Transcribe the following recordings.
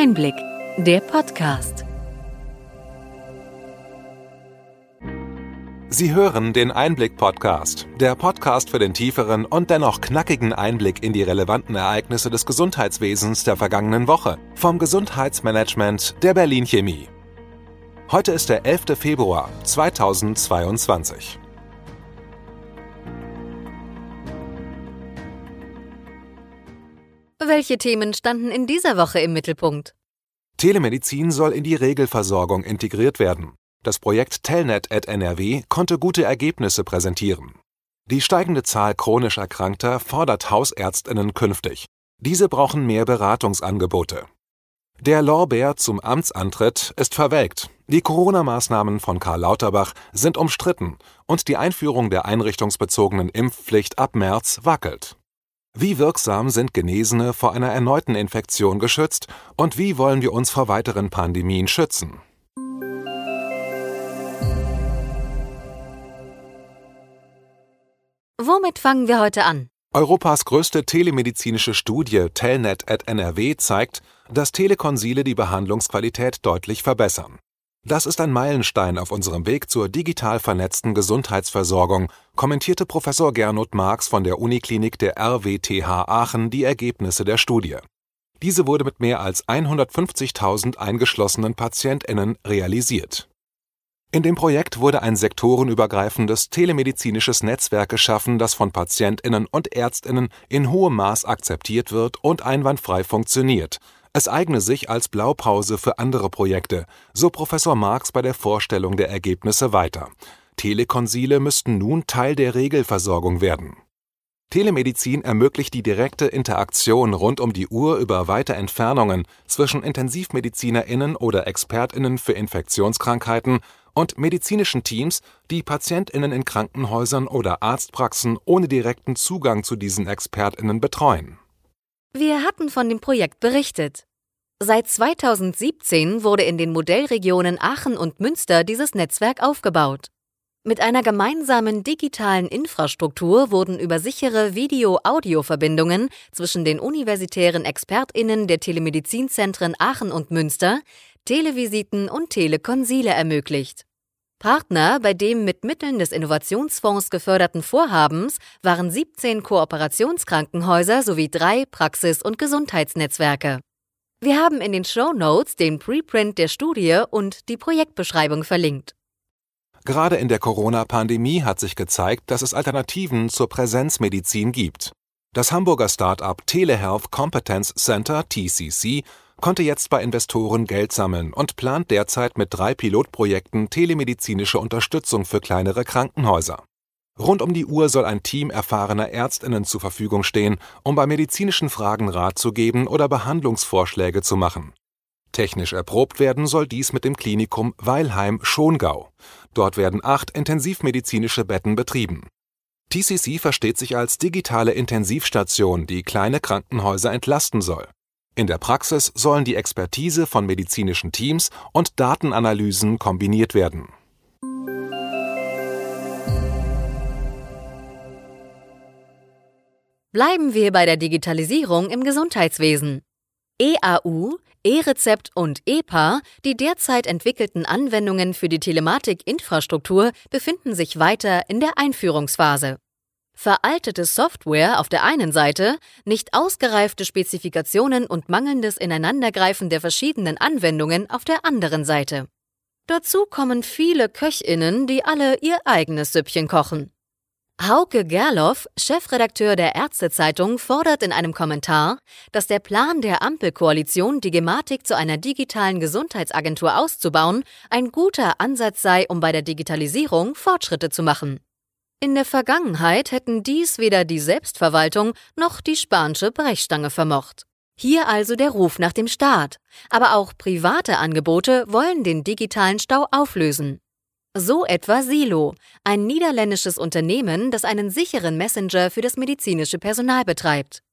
Einblick, der Podcast. Sie hören den Einblick-Podcast, der Podcast für den tieferen und dennoch knackigen Einblick in die relevanten Ereignisse des Gesundheitswesens der vergangenen Woche vom Gesundheitsmanagement der Berlin Chemie. Heute ist der 11. Februar 2022. Welche Themen standen in dieser Woche im Mittelpunkt? Telemedizin soll in die Regelversorgung integriert werden. Das Projekt Telnet at NRW konnte gute Ergebnisse präsentieren. Die steigende Zahl chronisch Erkrankter fordert Hausärztinnen künftig. Diese brauchen mehr Beratungsangebote. Der Lorbeer zum Amtsantritt ist verwelkt. Die Corona-Maßnahmen von Karl Lauterbach sind umstritten und die Einführung der einrichtungsbezogenen Impfpflicht ab März wackelt. Wie wirksam sind Genesene vor einer erneuten Infektion geschützt und wie wollen wir uns vor weiteren Pandemien schützen? Womit fangen wir heute an? Europas größte telemedizinische Studie Telnet at NRW zeigt, dass Telekonsile die Behandlungsqualität deutlich verbessern. Das ist ein Meilenstein auf unserem Weg zur digital vernetzten Gesundheitsversorgung, kommentierte Professor Gernot Marx von der Uniklinik der RWTH Aachen die Ergebnisse der Studie. Diese wurde mit mehr als 150.000 eingeschlossenen PatientInnen realisiert. In dem Projekt wurde ein sektorenübergreifendes telemedizinisches Netzwerk geschaffen, das von PatientInnen und ÄrztInnen in hohem Maß akzeptiert wird und einwandfrei funktioniert, es eigne sich als Blaupause für andere Projekte, so Professor Marx bei der Vorstellung der Ergebnisse weiter. Telekonsile müssten nun Teil der Regelversorgung werden. Telemedizin ermöglicht die direkte Interaktion rund um die Uhr über weite Entfernungen zwischen Intensivmedizinerinnen oder Expertinnen für Infektionskrankheiten und medizinischen Teams, die Patientinnen in Krankenhäusern oder Arztpraxen ohne direkten Zugang zu diesen Expertinnen betreuen. Wir hatten von dem Projekt berichtet. Seit 2017 wurde in den Modellregionen Aachen und Münster dieses Netzwerk aufgebaut. Mit einer gemeinsamen digitalen Infrastruktur wurden über sichere Video-Audio-Verbindungen zwischen den universitären ExpertInnen der Telemedizinzentren Aachen und Münster Televisiten und Telekonsile ermöglicht. Partner bei dem mit Mitteln des Innovationsfonds geförderten Vorhabens waren 17 Kooperationskrankenhäuser sowie drei Praxis- und Gesundheitsnetzwerke. Wir haben in den Show Notes den Preprint der Studie und die Projektbeschreibung verlinkt. Gerade in der Corona-Pandemie hat sich gezeigt, dass es Alternativen zur Präsenzmedizin gibt. Das Hamburger Start-up Telehealth Competence Center TCC konnte jetzt bei Investoren Geld sammeln und plant derzeit mit drei Pilotprojekten telemedizinische Unterstützung für kleinere Krankenhäuser. Rund um die Uhr soll ein Team erfahrener Ärztinnen zur Verfügung stehen, um bei medizinischen Fragen Rat zu geben oder Behandlungsvorschläge zu machen. Technisch erprobt werden soll dies mit dem Klinikum Weilheim-Schongau. Dort werden acht intensivmedizinische Betten betrieben. TCC versteht sich als digitale Intensivstation, die kleine Krankenhäuser entlasten soll. In der Praxis sollen die Expertise von medizinischen Teams und Datenanalysen kombiniert werden. Bleiben wir bei der Digitalisierung im Gesundheitswesen. EAU, E-Rezept und EPA, die derzeit entwickelten Anwendungen für die Telematikinfrastruktur, befinden sich weiter in der Einführungsphase. Veraltete Software auf der einen Seite, nicht ausgereifte Spezifikationen und mangelndes Ineinandergreifen der verschiedenen Anwendungen auf der anderen Seite. Dazu kommen viele Köchinnen, die alle ihr eigenes Süppchen kochen. Hauke Gerloff, Chefredakteur der Ärztezeitung, fordert in einem Kommentar, dass der Plan der Ampelkoalition, die Gematik zu einer digitalen Gesundheitsagentur auszubauen, ein guter Ansatz sei, um bei der Digitalisierung Fortschritte zu machen. In der Vergangenheit hätten dies weder die Selbstverwaltung noch die spanische Brechstange vermocht. Hier also der Ruf nach dem Staat. Aber auch private Angebote wollen den digitalen Stau auflösen. So etwa Silo, ein niederländisches Unternehmen, das einen sicheren Messenger für das medizinische Personal betreibt.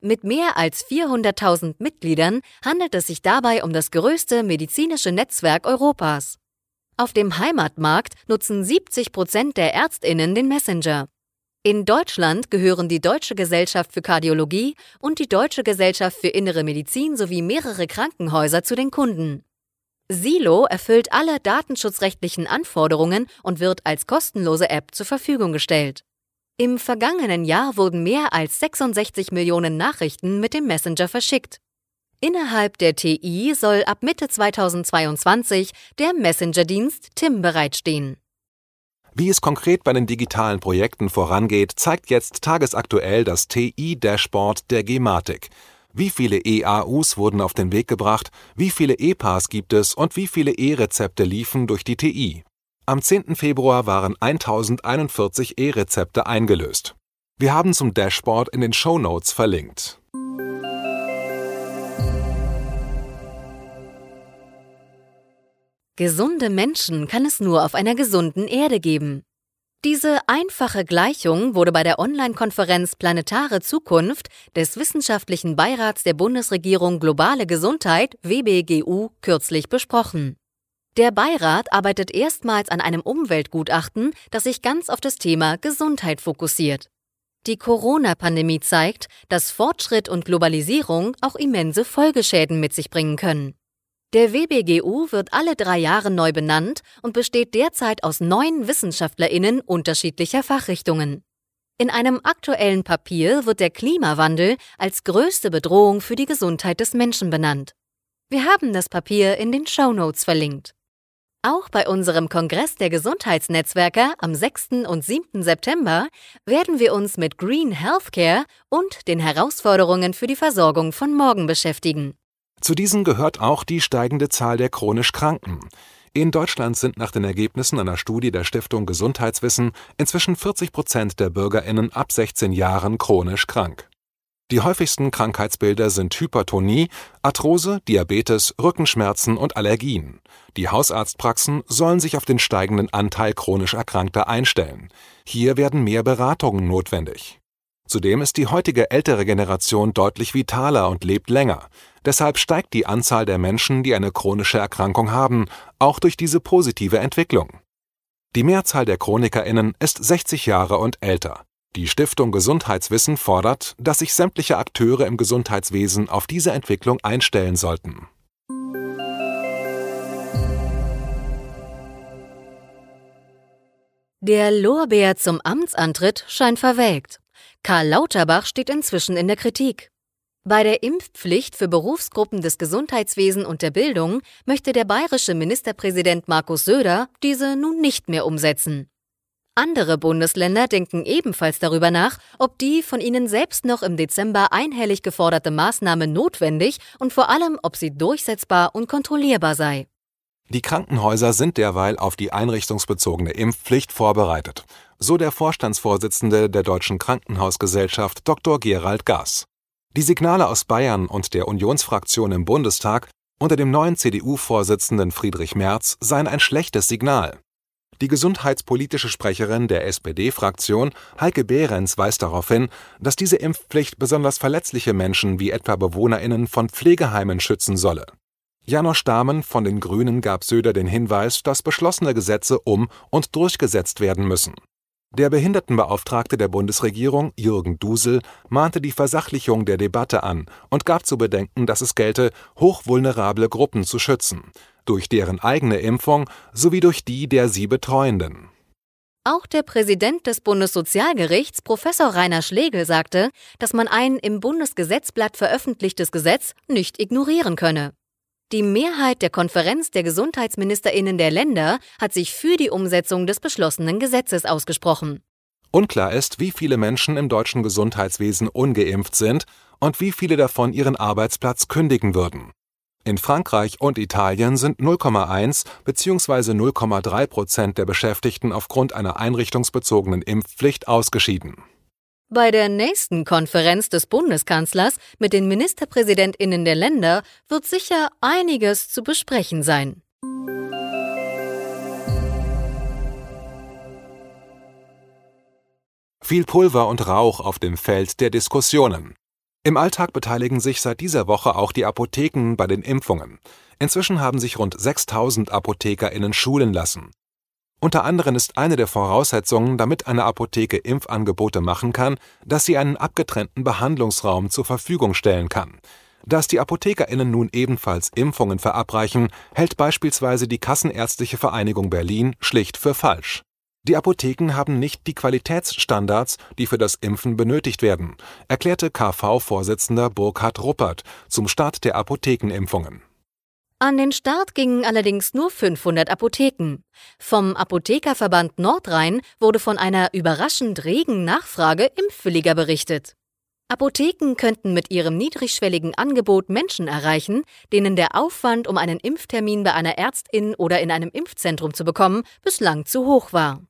Mit mehr als 400.000 Mitgliedern handelt es sich dabei um das größte medizinische Netzwerk Europas. Auf dem Heimatmarkt nutzen 70 Prozent der Ärztinnen den Messenger. In Deutschland gehören die Deutsche Gesellschaft für Kardiologie und die Deutsche Gesellschaft für Innere Medizin sowie mehrere Krankenhäuser zu den Kunden. Silo erfüllt alle datenschutzrechtlichen Anforderungen und wird als kostenlose App zur Verfügung gestellt. Im vergangenen Jahr wurden mehr als 66 Millionen Nachrichten mit dem Messenger verschickt. Innerhalb der TI soll ab Mitte 2022 der Messenger-Dienst TIM bereitstehen. Wie es konkret bei den digitalen Projekten vorangeht, zeigt jetzt tagesaktuell das TI-Dashboard der Gematik. Wie viele EAUs wurden auf den Weg gebracht, wie viele EPAs gibt es und wie viele E-Rezepte liefen durch die TI. Am 10. Februar waren 1041 E-Rezepte eingelöst. Wir haben zum Dashboard in den Show Notes verlinkt. Gesunde Menschen kann es nur auf einer gesunden Erde geben. Diese einfache Gleichung wurde bei der Online-Konferenz Planetare Zukunft des Wissenschaftlichen Beirats der Bundesregierung Globale Gesundheit WBGU kürzlich besprochen. Der Beirat arbeitet erstmals an einem Umweltgutachten, das sich ganz auf das Thema Gesundheit fokussiert. Die Corona-Pandemie zeigt, dass Fortschritt und Globalisierung auch immense Folgeschäden mit sich bringen können. Der WBGU wird alle drei Jahre neu benannt und besteht derzeit aus neun Wissenschaftlerinnen unterschiedlicher Fachrichtungen. In einem aktuellen Papier wird der Klimawandel als größte Bedrohung für die Gesundheit des Menschen benannt. Wir haben das Papier in den Show Notes verlinkt. Auch bei unserem Kongress der Gesundheitsnetzwerker am 6. und 7. September werden wir uns mit Green Healthcare und den Herausforderungen für die Versorgung von morgen beschäftigen. Zu diesen gehört auch die steigende Zahl der chronisch Kranken. In Deutschland sind nach den Ergebnissen einer Studie der Stiftung Gesundheitswissen inzwischen 40 Prozent der BürgerInnen ab 16 Jahren chronisch krank. Die häufigsten Krankheitsbilder sind Hypertonie, Arthrose, Diabetes, Rückenschmerzen und Allergien. Die Hausarztpraxen sollen sich auf den steigenden Anteil chronisch Erkrankter einstellen. Hier werden mehr Beratungen notwendig. Zudem ist die heutige ältere Generation deutlich vitaler und lebt länger. Deshalb steigt die Anzahl der Menschen, die eine chronische Erkrankung haben, auch durch diese positive Entwicklung. Die Mehrzahl der Chronikerinnen ist 60 Jahre und älter. Die Stiftung Gesundheitswissen fordert, dass sich sämtliche Akteure im Gesundheitswesen auf diese Entwicklung einstellen sollten. Der Lorbeer zum Amtsantritt scheint verwelkt. Karl Lauterbach steht inzwischen in der Kritik. Bei der Impfpflicht für Berufsgruppen des Gesundheitswesen und der Bildung möchte der bayerische Ministerpräsident Markus Söder diese nun nicht mehr umsetzen. Andere Bundesländer denken ebenfalls darüber nach, ob die von ihnen selbst noch im Dezember einhellig geforderte Maßnahme notwendig und vor allem, ob sie durchsetzbar und kontrollierbar sei. Die Krankenhäuser sind derweil auf die einrichtungsbezogene Impfpflicht vorbereitet, so der Vorstandsvorsitzende der Deutschen Krankenhausgesellschaft Dr. Gerald Gass. Die Signale aus Bayern und der Unionsfraktion im Bundestag unter dem neuen CDU-Vorsitzenden Friedrich Merz seien ein schlechtes Signal. Die gesundheitspolitische Sprecherin der SPD-Fraktion, Heike Behrens, weist darauf hin, dass diese Impfpflicht besonders verletzliche Menschen wie etwa BewohnerInnen von Pflegeheimen schützen solle. Janosch Dahmen von den Grünen gab Söder den Hinweis, dass beschlossene Gesetze um- und durchgesetzt werden müssen. Der Behindertenbeauftragte der Bundesregierung, Jürgen Dusel, mahnte die Versachlichung der Debatte an und gab zu bedenken, dass es gelte, hochvulnerable Gruppen zu schützen, durch deren eigene Impfung sowie durch die der sie Betreuenden. Auch der Präsident des Bundessozialgerichts, Professor Rainer Schlegel, sagte, dass man ein im Bundesgesetzblatt veröffentlichtes Gesetz nicht ignorieren könne. Die Mehrheit der Konferenz der Gesundheitsministerinnen der Länder hat sich für die Umsetzung des beschlossenen Gesetzes ausgesprochen. Unklar ist, wie viele Menschen im deutschen Gesundheitswesen ungeimpft sind und wie viele davon ihren Arbeitsplatz kündigen würden. In Frankreich und Italien sind 0,1 bzw. 0,3 Prozent der Beschäftigten aufgrund einer einrichtungsbezogenen Impfpflicht ausgeschieden. Bei der nächsten Konferenz des Bundeskanzlers mit den Ministerpräsidentinnen der Länder wird sicher einiges zu besprechen sein. Viel Pulver und Rauch auf dem Feld der Diskussionen. Im Alltag beteiligen sich seit dieser Woche auch die Apotheken bei den Impfungen. Inzwischen haben sich rund 6000 ApothekerInnen schulen lassen. Unter anderem ist eine der Voraussetzungen, damit eine Apotheke Impfangebote machen kann, dass sie einen abgetrennten Behandlungsraum zur Verfügung stellen kann. Dass die ApothekerInnen nun ebenfalls Impfungen verabreichen, hält beispielsweise die Kassenärztliche Vereinigung Berlin schlicht für falsch. Die Apotheken haben nicht die Qualitätsstandards, die für das Impfen benötigt werden, erklärte KV-Vorsitzender Burkhard Ruppert zum Start der Apothekenimpfungen. An den Start gingen allerdings nur 500 Apotheken. Vom Apothekerverband Nordrhein wurde von einer überraschend regen Nachfrage impfwilliger berichtet. Apotheken könnten mit ihrem niedrigschwelligen Angebot Menschen erreichen, denen der Aufwand, um einen Impftermin bei einer Ärztin oder in einem Impfzentrum zu bekommen, bislang zu hoch war.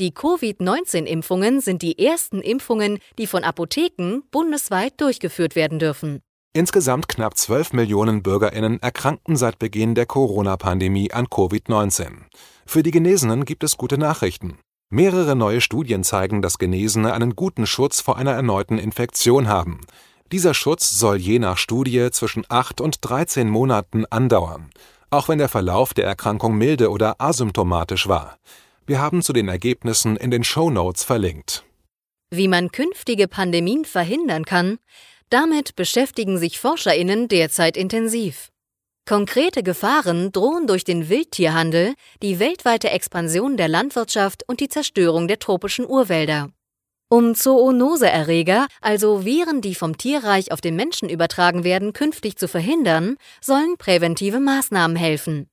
Die Covid-19-Impfungen sind die ersten Impfungen, die von Apotheken bundesweit durchgeführt werden dürfen. Insgesamt knapp 12 Millionen Bürgerinnen erkrankten seit Beginn der Corona-Pandemie an Covid-19. Für die Genesenen gibt es gute Nachrichten. Mehrere neue Studien zeigen, dass Genesene einen guten Schutz vor einer erneuten Infektion haben. Dieser Schutz soll je nach Studie zwischen 8 und 13 Monaten andauern, auch wenn der Verlauf der Erkrankung milde oder asymptomatisch war. Wir haben zu den Ergebnissen in den Show Notes verlinkt. Wie man künftige Pandemien verhindern kann, damit beschäftigen sich Forscherinnen derzeit intensiv. Konkrete Gefahren drohen durch den Wildtierhandel, die weltweite Expansion der Landwirtschaft und die Zerstörung der tropischen Urwälder. Um Zoonoseerreger, also Viren, die vom Tierreich auf den Menschen übertragen werden, künftig zu verhindern, sollen präventive Maßnahmen helfen.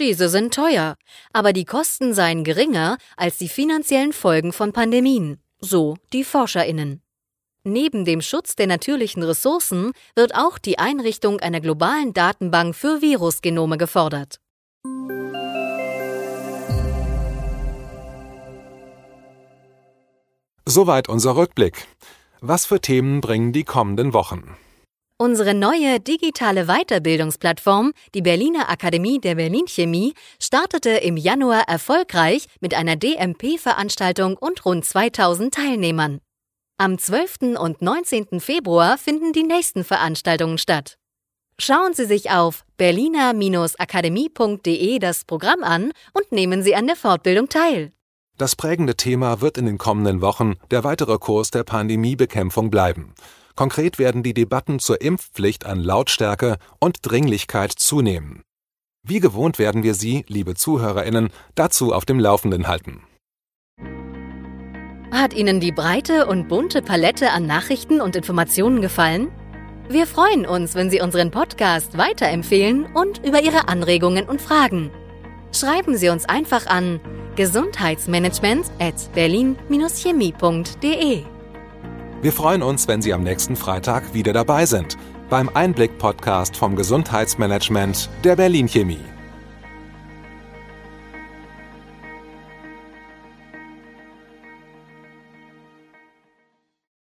Diese sind teuer, aber die Kosten seien geringer als die finanziellen Folgen von Pandemien, so die Forscherinnen. Neben dem Schutz der natürlichen Ressourcen wird auch die Einrichtung einer globalen Datenbank für Virusgenome gefordert. Soweit unser Rückblick. Was für Themen bringen die kommenden Wochen? Unsere neue digitale Weiterbildungsplattform, die Berliner Akademie der Berlin Chemie, startete im Januar erfolgreich mit einer DMP-Veranstaltung und rund 2000 Teilnehmern. Am 12. und 19. Februar finden die nächsten Veranstaltungen statt. Schauen Sie sich auf berliner-akademie.de das Programm an und nehmen Sie an der Fortbildung teil. Das prägende Thema wird in den kommenden Wochen der weitere Kurs der Pandemiebekämpfung bleiben. Konkret werden die Debatten zur Impfpflicht an Lautstärke und Dringlichkeit zunehmen. Wie gewohnt werden wir Sie, liebe Zuhörerinnen, dazu auf dem Laufenden halten. Hat Ihnen die breite und bunte Palette an Nachrichten und Informationen gefallen? Wir freuen uns, wenn Sie unseren Podcast weiterempfehlen und über Ihre Anregungen und Fragen. Schreiben Sie uns einfach an gesundheitsmanagement at berlin-chemie.de. Wir freuen uns, wenn Sie am nächsten Freitag wieder dabei sind beim Einblick-Podcast vom Gesundheitsmanagement der Berlin Chemie.